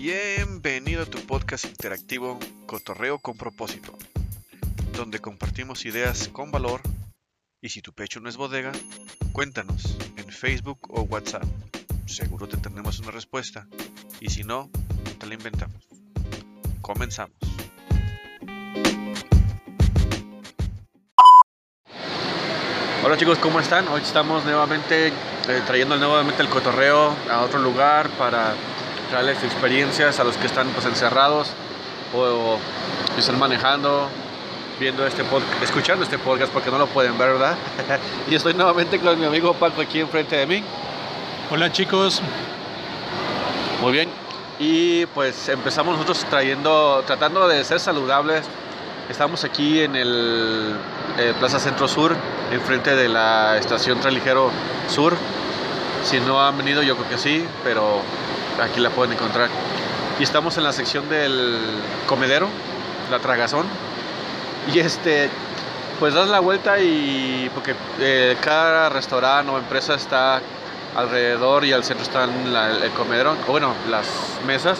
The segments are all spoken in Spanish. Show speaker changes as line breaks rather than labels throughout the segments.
Bienvenido a tu podcast interactivo Cotorreo con propósito, donde compartimos ideas con valor y si tu pecho no es bodega, cuéntanos en Facebook o WhatsApp. Seguro te tendremos una respuesta y si no, te la inventamos. Comenzamos. Hola chicos, ¿cómo están? Hoy estamos nuevamente eh, trayendo nuevamente el cotorreo a otro lugar para traerles experiencias a los que están pues encerrados o, están manejando, viendo este podcast, escuchando este podcast porque no lo pueden ver, ¿verdad? y estoy nuevamente con mi amigo Paco aquí enfrente de mí.
Hola chicos.
Muy bien. Y pues empezamos nosotros trayendo, tratando de ser saludables. Estamos aquí en el eh, Plaza Centro Sur, enfrente de la estación Traligero Sur. Si no han venido, yo creo que sí, pero aquí la pueden encontrar. Y estamos en la sección del comedero, la tragazón. Y este, pues das la vuelta y porque eh, cada restaurante o empresa está alrededor y al centro están el comedero, o bueno, las mesas.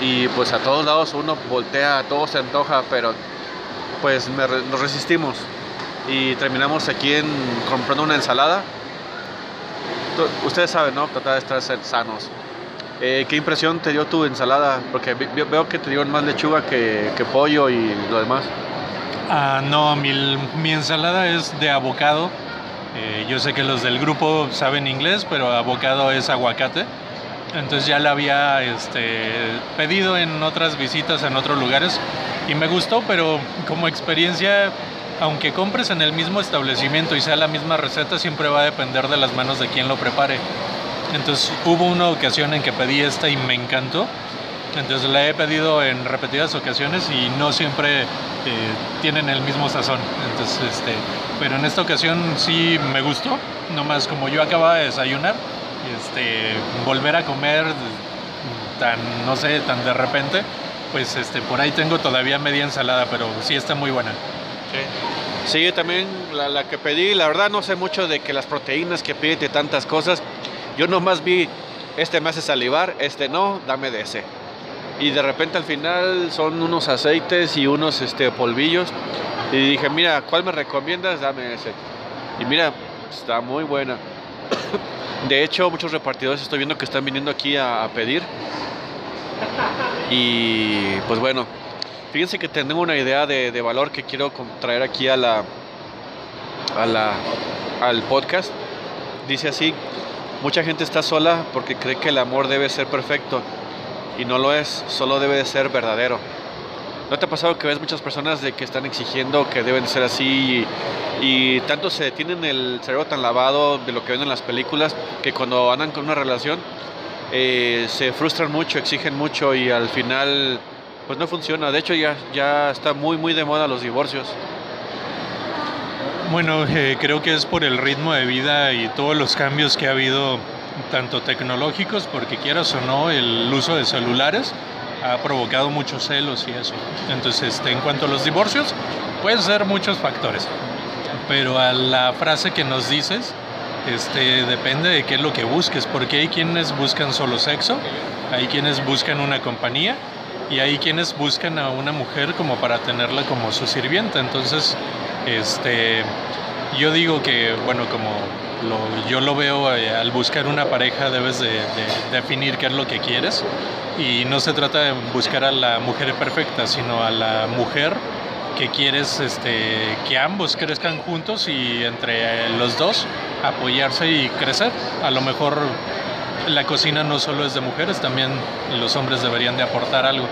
Y pues a todos lados uno voltea, todo se antoja, pero pues nos resistimos. Y terminamos aquí comprando una ensalada. Ustedes saben, ¿no? Tratar de estar sanos. Eh, ¿Qué impresión te dio tu ensalada? Porque veo que te dio más lechuga que, pollo y lo demás.
Ah, no, mi, mi ensalada es de abocado. Eh, yo sé que los del grupo saben inglés, pero abocado es aguacate. Entonces ya la había este, pedido en otras visitas en otros lugares y me gustó, pero como experiencia, aunque compres en el mismo establecimiento y sea la misma receta, siempre va a depender de las manos de quien lo prepare. Entonces hubo una ocasión en que pedí esta y me encantó. Entonces la he pedido en repetidas ocasiones y no siempre eh, tienen el mismo sazón. Entonces, este, pero en esta ocasión sí me gustó. Nomás como yo acababa de desayunar, este, volver a comer tan, no sé, tan de repente, pues este, por ahí tengo todavía media ensalada, pero sí está muy buena.
Sí, sí también la, la, que pedí, la verdad no sé mucho de que las proteínas que pide de tantas cosas, yo nomás vi, este me hace salivar, este no, dame de ese. Y de repente al final son unos aceites y unos este, polvillos. Y dije, mira, ¿cuál me recomiendas? Dame ese. Y mira, está muy buena. De hecho, muchos repartidores estoy viendo que están viniendo aquí a, pedir. Y pues bueno, fíjense que tengo una idea de, de valor que quiero traer aquí a la, a la, al podcast. Dice así, Mucha gente está sola porque cree que el amor debe ser perfecto y no lo es, solo debe de ser verdadero. ¿No te ha pasado que ves muchas personas de que están exigiendo que deben ser así y, tanto se tienen el cerebro tan lavado de lo que ven en las películas que cuando andan con una relación eh, se frustran mucho, exigen mucho y al final pues no funciona. De hecho ya, ya está muy muy de moda los divorcios.
Bueno, eh, creo que es por el ritmo de vida y todos los cambios que ha habido, tanto tecnológicos, porque quieras o no, el uso de celulares ha provocado muchos celos y eso. Entonces, este, en cuanto a los divorcios, pueden ser muchos factores. Pero a la frase que nos dices, este, depende de qué es lo que busques, porque hay quienes buscan solo sexo, hay quienes buscan una compañía y hay quienes buscan a una mujer como para tenerla como su sirvienta. Entonces, este, yo digo que, bueno, como yo lo veo eh, al buscar una pareja debes de, definir qué es lo que quieres y no se trata de buscar a la mujer perfecta, sino a la mujer que quieres este, que ambos crezcan juntos y entre los dos apoyarse y crecer. A lo mejor la cocina no solo es de mujeres, también los hombres deberían de aportar algo.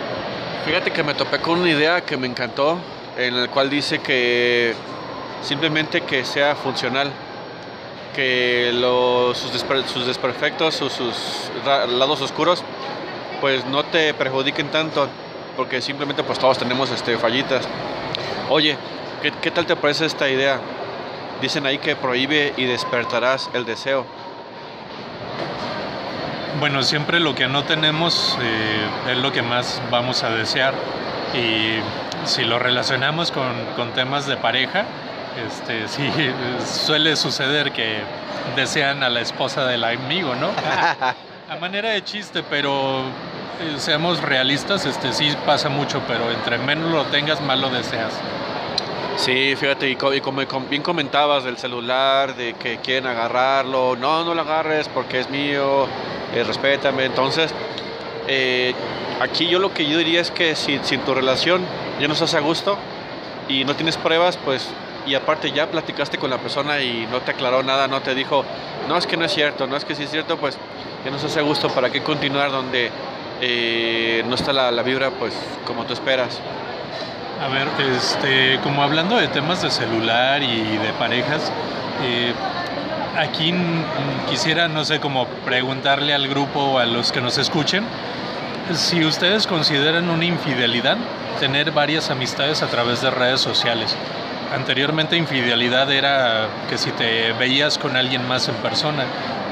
Fíjate que me topé con una idea que me encantó en el cual dice que simplemente que sea funcional, que los, sus, desperfectos, sus, sus lados oscuros, pues no te perjudiquen tanto, porque simplemente pues todos tenemos este, fallitas. Oye, ¿qué, ¿qué, tal te parece esta idea? Dicen ahí que prohíbe y despertarás el deseo.
Bueno, siempre lo que no tenemos eh, es lo que más vamos a desear y si lo relacionamos con, temas de pareja, este, sí, suele suceder que desean a la esposa del amigo, ¿no? A manera de chiste, pero eh, seamos realistas, este sí pasa mucho, pero entre menos lo tengas, más lo deseas.
Sí, fíjate, y, como bien comentabas del celular, de que quieren agarrarlo, no, no lo agarres porque es mío, eh, respétame. Entonces, eh, aquí yo lo que yo diría es que si, si, en tu relación ya no estás a gusto y no tienes pruebas, pues, y aparte ya platicaste con la persona y no te aclaró nada, no te dijo, no es que no es cierto, no es que sí es cierto, pues ya no estás a gusto, ¿para qué continuar donde eh, no está la, la vibra, pues, como tú esperas?
A ver, este, como hablando de temas de celular y de parejas, eh, aquí quisiera, no sé, como preguntarle al grupo o a los que nos escuchen, si ustedes consideran una infidelidad tener varias amistades a través de redes sociales. Anteriormente infidelidad era que si te veías con alguien más en persona,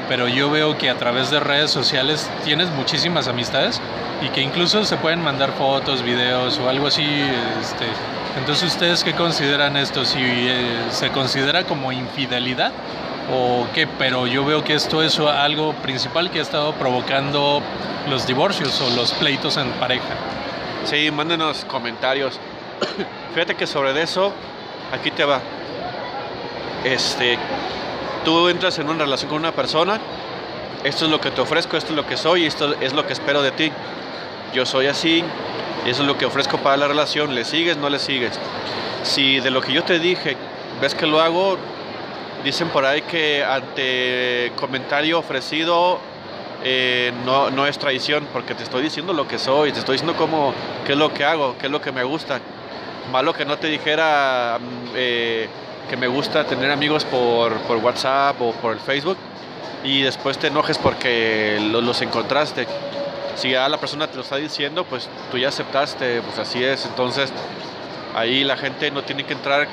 pero yo veo que a través de redes sociales tienes muchísimas amistades y que incluso se pueden mandar fotos, videos o algo así. Este, entonces, ¿ustedes qué consideran esto? ¿Si eh, se considera como infidelidad o qué? Pero yo veo que esto es algo principal que ha estado provocando los divorcios o los pleitos en pareja.
Sí, mándenos comentarios. Fíjate que sobre eso, aquí te va. Este, tú entras en una relación con una persona, esto es lo que te ofrezco, esto es lo que soy, esto es lo que espero de ti. Yo soy así, y eso es lo que ofrezco para la relación, le sigues, no le sigues. Si de lo que yo te dije ves que lo hago, dicen por ahí que ante comentario ofrecido eh, no, no, es traición, porque te estoy diciendo lo que soy, te estoy diciendo cómo, qué es lo que hago, qué es lo que me gusta. Malo que no te dijera... Mm, eh, que me gusta tener amigos por, por, WhatsApp o por el Facebook y después te enojes porque los encontraste. Si ya la persona te lo está diciendo, pues tú ya aceptaste, pues así es. Entonces ahí la gente no tiene que entrar.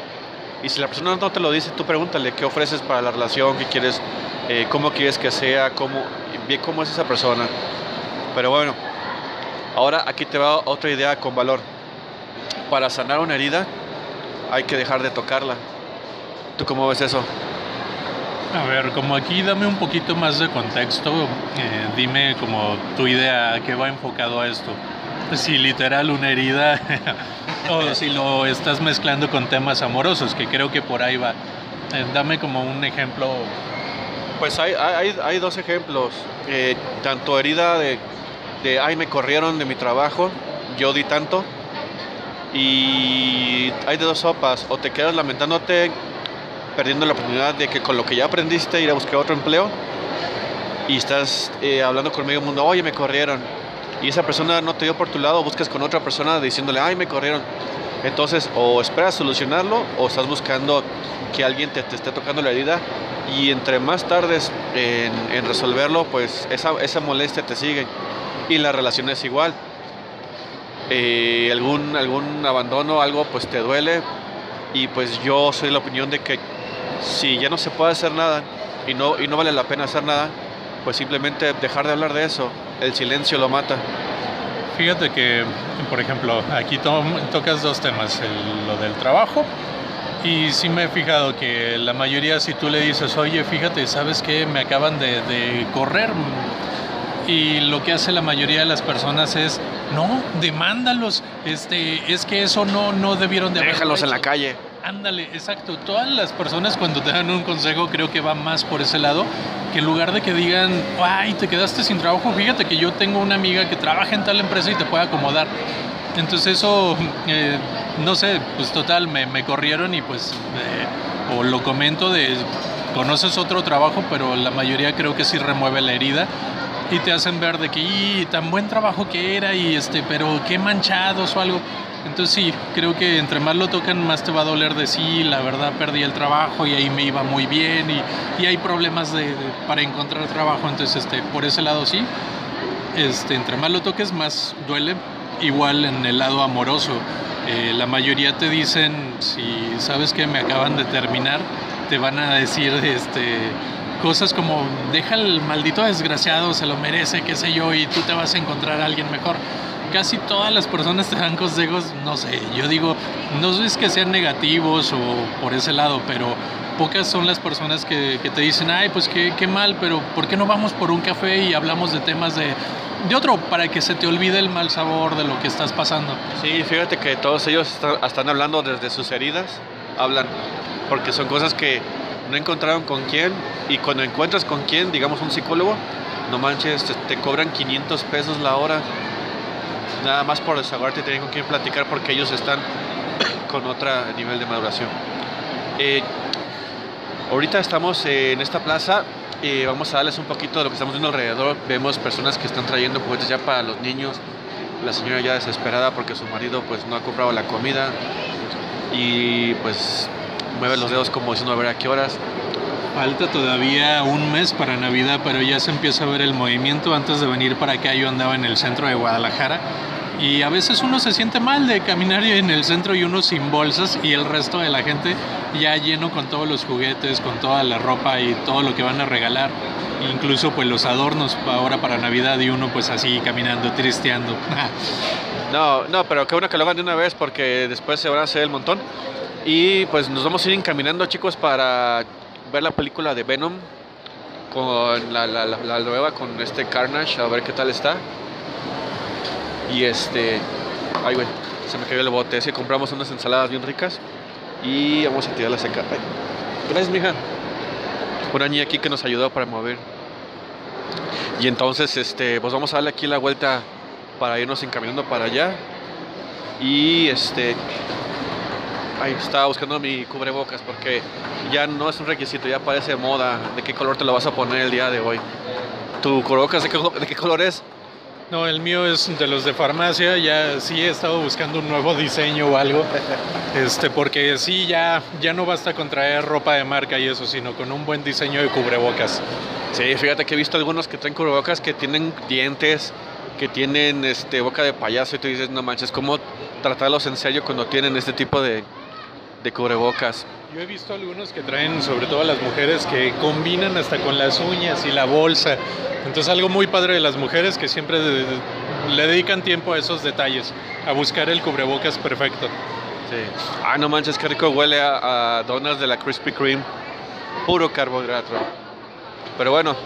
Y si la persona no te lo dice, tú pregúntale qué ofreces para la relación, qué quieres, eh, cómo quieres que sea, cómo, bien cómo es esa persona. Pero bueno, ahora aquí te va otra idea con valor. Para sanar una herida hay que dejar de tocarla. ¿Tú cómo ves eso?
A ver, como aquí dame un poquito más de contexto, eh, dime como tu idea que va enfocado a esto. Si literal una herida o si lo estás mezclando con temas amorosos, que creo que por ahí va. Eh, dame como un ejemplo.
Pues hay, hay, dos ejemplos. Eh, tanto herida de, de, ay, me corrieron de mi trabajo, yo di tanto. Y hay de dos sopas. O te quedas lamentándote perdiendo la oportunidad de que con lo que ya aprendiste ir a buscar otro empleo y estás eh, hablando con medio mundo, oye, me corrieron. Y esa persona no te dio por tu lado, buscas con otra persona diciéndole, ay, me corrieron. Entonces, o esperas solucionarlo o estás buscando que alguien te, esté tocando la herida y entre más tardes en, resolverlo, pues esa, esa, molestia te sigue. Y la relación es igual. Eh, algún, algún abandono, algo, pues te duele. Y pues yo soy la opinión de que si ya no se puede hacer nada y no, y no vale la pena hacer nada, pues simplemente dejar de hablar de eso. El silencio lo mata.
Fíjate que, por ejemplo, aquí tocas dos temas, lo del trabajo y sí me he fijado que la mayoría si tú le dices, oye, fíjate, ¿sabes qué? Me acaban de, de correr. Y lo que hace la mayoría de las personas es, no, demándalos. Este, es que eso no, no debieron de
Déjalos en la calle.
Ándale, exacto. Todas las personas cuando te dan un consejo creo que va más por ese lado, que en lugar de que digan, ay, te quedaste sin trabajo, fíjate que yo tengo una amiga que trabaja en tal empresa y te puede acomodar. Entonces eso, eh, no sé, pues total, me, me corrieron y pues, eh, o lo comento de, conoces otro trabajo, pero la mayoría creo que sí remueve la herida y te hacen ver de que, y tan buen trabajo que era, y este, pero qué manchados o algo. Entonces sí, creo que entre más lo tocan, más te va a doler de sí, la verdad perdí el trabajo y ahí me iba muy bien y, y hay problemas de, para encontrar trabajo, entonces este, por ese lado sí, este, entre más lo toques, más duele. Igual en el lado amoroso, eh, la mayoría te dicen, si sabes que me acaban de terminar, te van a decir, este, cosas como deja el maldito desgraciado, se lo merece, qué sé yo, y tú te vas a encontrar a alguien mejor. Casi todas las personas te dan consejos, no sé, yo digo, no es que sean negativos o por ese lado, pero pocas son las personas que, te dicen, ay, pues qué, qué, mal, pero ¿por qué no vamos por un café y hablamos de temas de, de otro para que se te olvide el mal sabor de lo que estás pasando?
Sí, fíjate que todos ellos están, hablando desde sus heridas, hablan, porque son cosas que no encontraron con quién y cuando encuentras con quién, digamos un psicólogo, no manches, te, cobran 500 pesos la hora, nada más por desahogarte, tienen con quién platicar porque ellos están con otro nivel de maduración. Eh, Ahorita estamos en esta plaza y vamos a darles un poquito de lo que estamos viendo alrededor. Vemos personas que están trayendo juguetes ya para los niños. La señora ya desesperada porque su marido pues no ha comprado la comida y pues mueve los dedos como diciendo a ver a qué horas.
Falta todavía un mes para Navidad, pero ya se empieza a ver el movimiento. Antes de venir para acá yo andaba en el centro de Guadalajara y a veces uno se siente mal de caminar en el centro y uno sin bolsas y el resto de la gente ya lleno con todos los juguetes, con toda la ropa y todo lo que van a regalar. Incluso pues los adornos ahora para Navidad y uno pues así caminando, tristeando.
no, no, pero qué bueno que lo hagan de una vez porque después se van a hacer el montón. Y pues nos vamos a ir encaminando chicos para ver la película de Venom con la, la, la nueva, con este Carnage, a ver qué tal está. Y este. Ay, güey, se me cayó el bote. Así compramos unas ensaladas bien ricas y vamos a tirarlas acá. Ay. Gracias, mija. Una niña aquí que nos ayudó para mover. Y entonces, este, pues vamos a darle aquí la vuelta para irnos encaminando para allá. Y este. Ay, estaba buscando mi cubrebocas porque ya no es un requisito, ya parece moda. ¿De qué color te lo vas a poner el día de hoy? ¿Tu cubrebocas de qué, de qué color es?
No, el mío es de los de farmacia, ya sí he estado buscando un nuevo diseño o algo, este, porque sí, ya, ya no basta con traer ropa de marca y eso, sino con un buen diseño de cubrebocas.
Sí, fíjate que he visto algunos que traen cubrebocas que tienen dientes, que tienen este, boca de payaso y tú dices, no manches, ¿cómo tratarlos en serio cuando tienen este tipo de, de cubrebocas?
Yo he visto algunos que traen, sobre todo las mujeres, que combinan hasta con las uñas y la bolsa. Entonces algo muy padre de las mujeres que siempre le dedican tiempo a esos detalles, a buscar el cubrebocas perfecto.
Sí. Ah, no manches, qué rico huele a, donas de la Krispy Kreme. Puro carbohidrato. Pero bueno,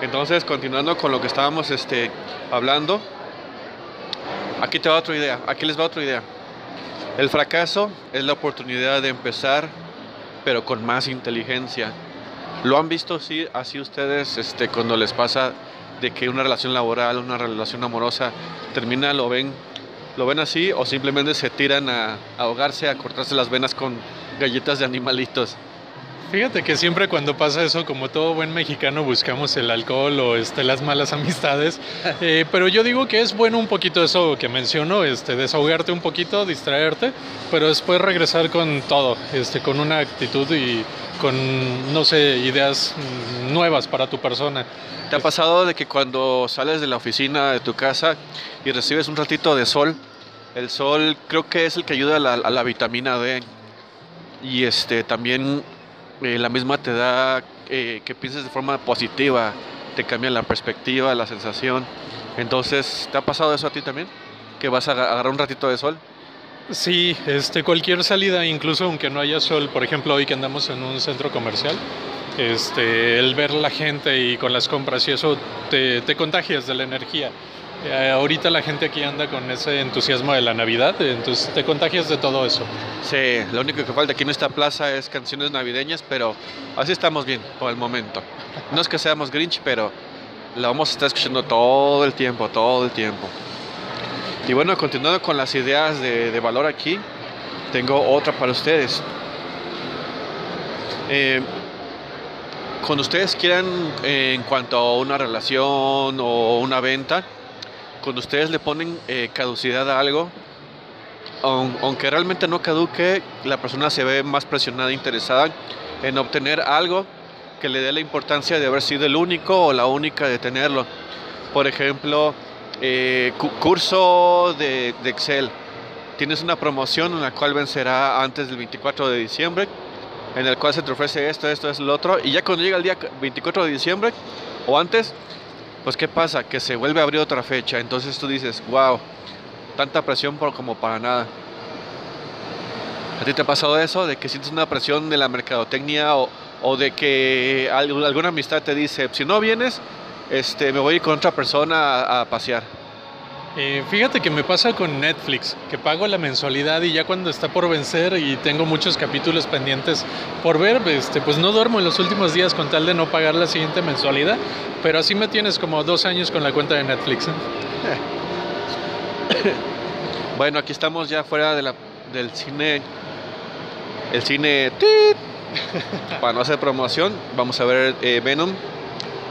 entonces continuando con lo que estábamos este, hablando, aquí te va otra idea, aquí les va otra idea. El fracaso es la oportunidad de empezar pero con más inteligencia. ¿Lo han visto sí, así ustedes este, cuando les pasa de que una relación laboral, una relación amorosa termina, lo ven, lo ven así o simplemente se tiran a ahogarse, a cortarse las venas con galletas de animalitos?
Fíjate que siempre cuando pasa eso, como todo buen mexicano, buscamos el alcohol o este, las malas amistades. Eh, pero yo digo que es bueno un poquito eso que menciono, este, desahogarte un poquito, distraerte, pero después regresar con todo, este, con una actitud y con, no sé, ideas nuevas para tu persona.
¿Te ha pasado de que cuando sales de la oficina de tu casa y recibes un ratito de sol, el sol creo que es el que ayuda a la, a la vitamina D? Y este también eh, la misma te da eh, que pienses de forma positiva, te cambia la perspectiva, la sensación. Entonces, ¿te ha pasado eso a ti también? ¿Que vas a agarrar un ratito de sol?
Sí, este, cualquier salida, incluso aunque no haya sol, por ejemplo, hoy que andamos en un centro comercial, este, el ver la gente y con las compras y eso te, te contagias de la energía. Eh, ahorita la gente aquí anda con ese entusiasmo de la Navidad, entonces te contagias de todo eso.
Sí, lo único que falta aquí en esta plaza es canciones navideñas, pero así estamos bien por el momento. No es que seamos Grinch, pero la vamos a estar escuchando todo el tiempo, todo el tiempo. Y bueno, continuando con las ideas de, valor aquí, tengo otra para ustedes. Eh, cuando ustedes quieran, eh, en cuanto a una relación o una venta, cuando ustedes le ponen eh, caducidad a algo, aunque realmente no caduque, la persona se ve más presionada e interesada en obtener algo que le dé la importancia de haber sido el único o la única de tenerlo. Por ejemplo, eh, curso de, de, Excel. Tienes una promoción en la cual vencerá antes del 24 de diciembre, en el cual se te ofrece esto, esto, es lo otro, y ya cuando llega el día 24 de diciembre o antes, pues ¿qué pasa? Que se vuelve a abrir otra fecha. Entonces tú dices, wow, tanta presión por, como para nada. ¿A ti te ha pasado eso? De que sientes una presión de la mercadotecnia o, de que al- alguna amistad te dice, si no vienes, este, me voy a ir con otra persona a pasear.
Eh, fíjate que me pasa con Netflix, que pago la mensualidad y ya cuando está por vencer y tengo muchos capítulos pendientes por ver, este, pues no duermo en los últimos días con tal de no pagar la siguiente mensualidad, pero así me tienes como dos años con la cuenta de Netflix. ¿eh?
Bueno, aquí estamos ya fuera de la, del cine. El cine. ¡tit! Para no hacer promoción, vamos a ver eh, Venom,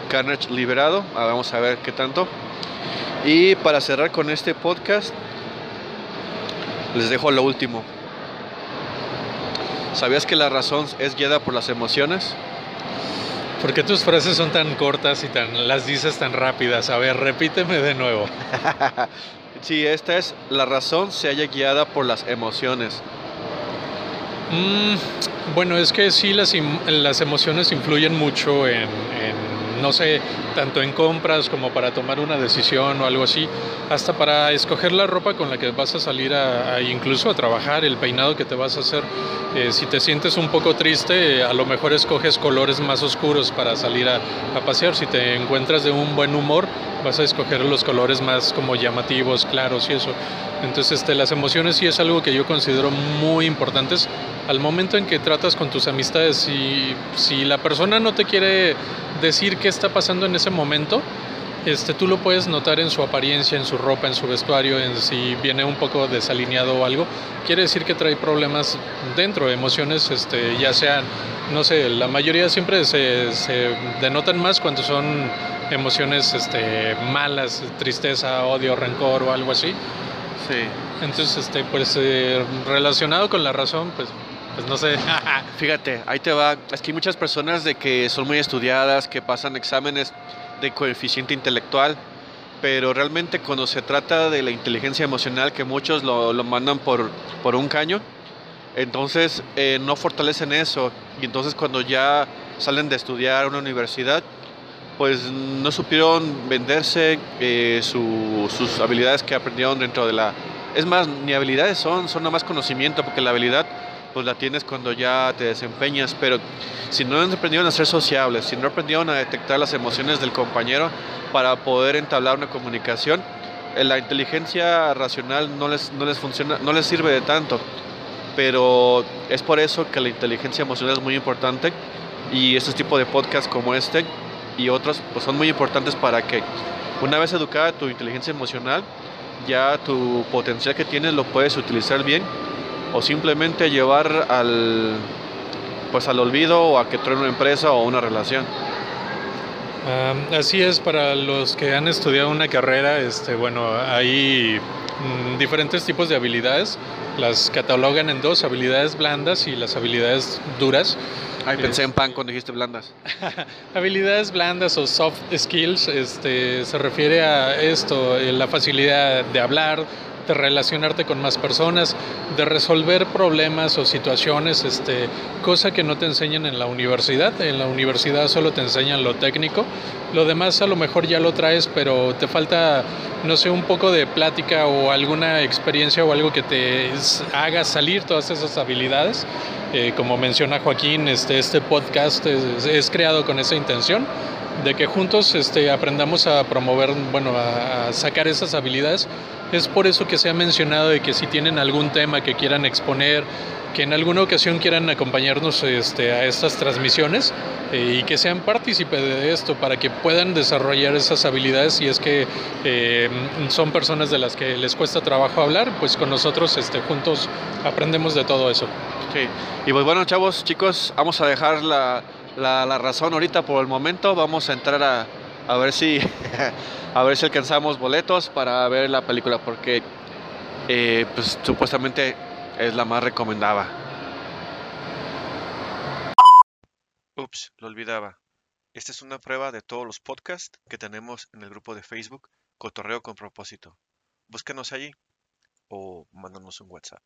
Carnage liberado. Ah, vamos a ver qué tanto. Y para cerrar con este podcast, les dejo lo último. ¿Sabías que la razón es guiada por las emociones?
¿Por qué tus frases son tan cortas y tan las dices tan rápidas? A ver, repíteme de nuevo.
Sí, esta es la razón se haya guiada por las emociones.
Mm, bueno, es que sí, las, las emociones influyen mucho en, en, no sé, tanto en compras como para tomar una decisión o algo así, hasta para escoger la ropa con la que vas a salir a, incluso a trabajar, el peinado que te vas a hacer. Eh, si te sientes un poco triste, a lo mejor escoges colores más oscuros para salir a, a pasear. Si te encuentras de un buen humor, vas a escoger los colores más como llamativos, claros y eso. Entonces, este, las emociones sí es algo que yo considero muy importantes al momento en que tratas con tus amistades. Si, si la persona no te quiere decir qué está pasando en ese momento, este, tú lo puedes notar en su apariencia, en su ropa, en su vestuario, en si viene un poco desalineado o algo. Quiere decir que trae problemas dentro, emociones, este, ya sean, no sé, la mayoría siempre se, se denotan más cuando son emociones este, malas, tristeza, odio, rencor o algo así.
Sí.
Entonces, este, pues eh, relacionado con la razón, pues, pues no sé.
Fíjate, ahí te va. Es que hay muchas personas de que son muy estudiadas, que pasan exámenes de coeficiente intelectual, pero realmente cuando se trata de la inteligencia emocional, que muchos lo, lo mandan por, por un caño, entonces eh, no fortalecen eso. Y entonces cuando ya salen de estudiar a una universidad, pues no supieron venderse eh, su- sus habilidades que aprendieron dentro de la... Es más, ni habilidades son, son nada más conocimiento, porque la habilidad pues la tienes cuando ya te desempeñas, pero si no aprendieron a ser sociables, si no aprendieron a detectar las emociones del compañero para poder entablar una comunicación, eh, la inteligencia racional no les, no les funciona, no les sirve de tanto. Pero es por eso que la inteligencia emocional es muy importante y estos tipos de podcasts como este y otros pues son muy importantes para que una vez educada tu inteligencia emocional, ya tu potencial que tienes lo puedes utilizar bien o simplemente llevar al pues al olvido o a que truene una empresa o una relación.
Um, así es, para los que han estudiado una carrera, este, bueno, hay mm, diferentes tipos de habilidades. Las catalogan en dos, habilidades blandas y las habilidades duras.
Ay, pensé en pan cuando dijiste blandas.
Habilidades blandas o soft skills este, se refiere a esto, eh, la facilidad de hablar, de relacionarte con más personas, de resolver problemas o situaciones, este, cosa que no te enseñan en la universidad. En la universidad solo te enseñan lo técnico, lo demás a lo mejor ya lo traes, pero te falta, no sé, un poco de plática o alguna experiencia o algo que te haga salir todas esas habilidades. Eh, como menciona Joaquín, este, este podcast es, creado con esa intención de que juntos este, aprendamos a promover, bueno, a sacar esas habilidades. Es por eso que se ha mencionado de que si tienen algún tema que quieran exponer, que en alguna ocasión quieran acompañarnos este, a estas transmisiones eh, y que sean partícipes de esto para que puedan desarrollar esas habilidades si es que eh, son personas de las que les cuesta trabajo hablar, pues con nosotros este, juntos aprendemos de todo eso.
Sí. Y pues bueno, chavos, chicos, vamos a dejar la, razón ahorita por el momento. Vamos a entrar a, a ver si a ver si alcanzamos boletos para ver la película porque eh, pues supuestamente es la más recomendada. Ups, lo olvidaba. Esta es una prueba de todos los podcasts que tenemos en el grupo de Facebook Cotorreo con propósito. Búscanos allí o mándanos un WhatsApp.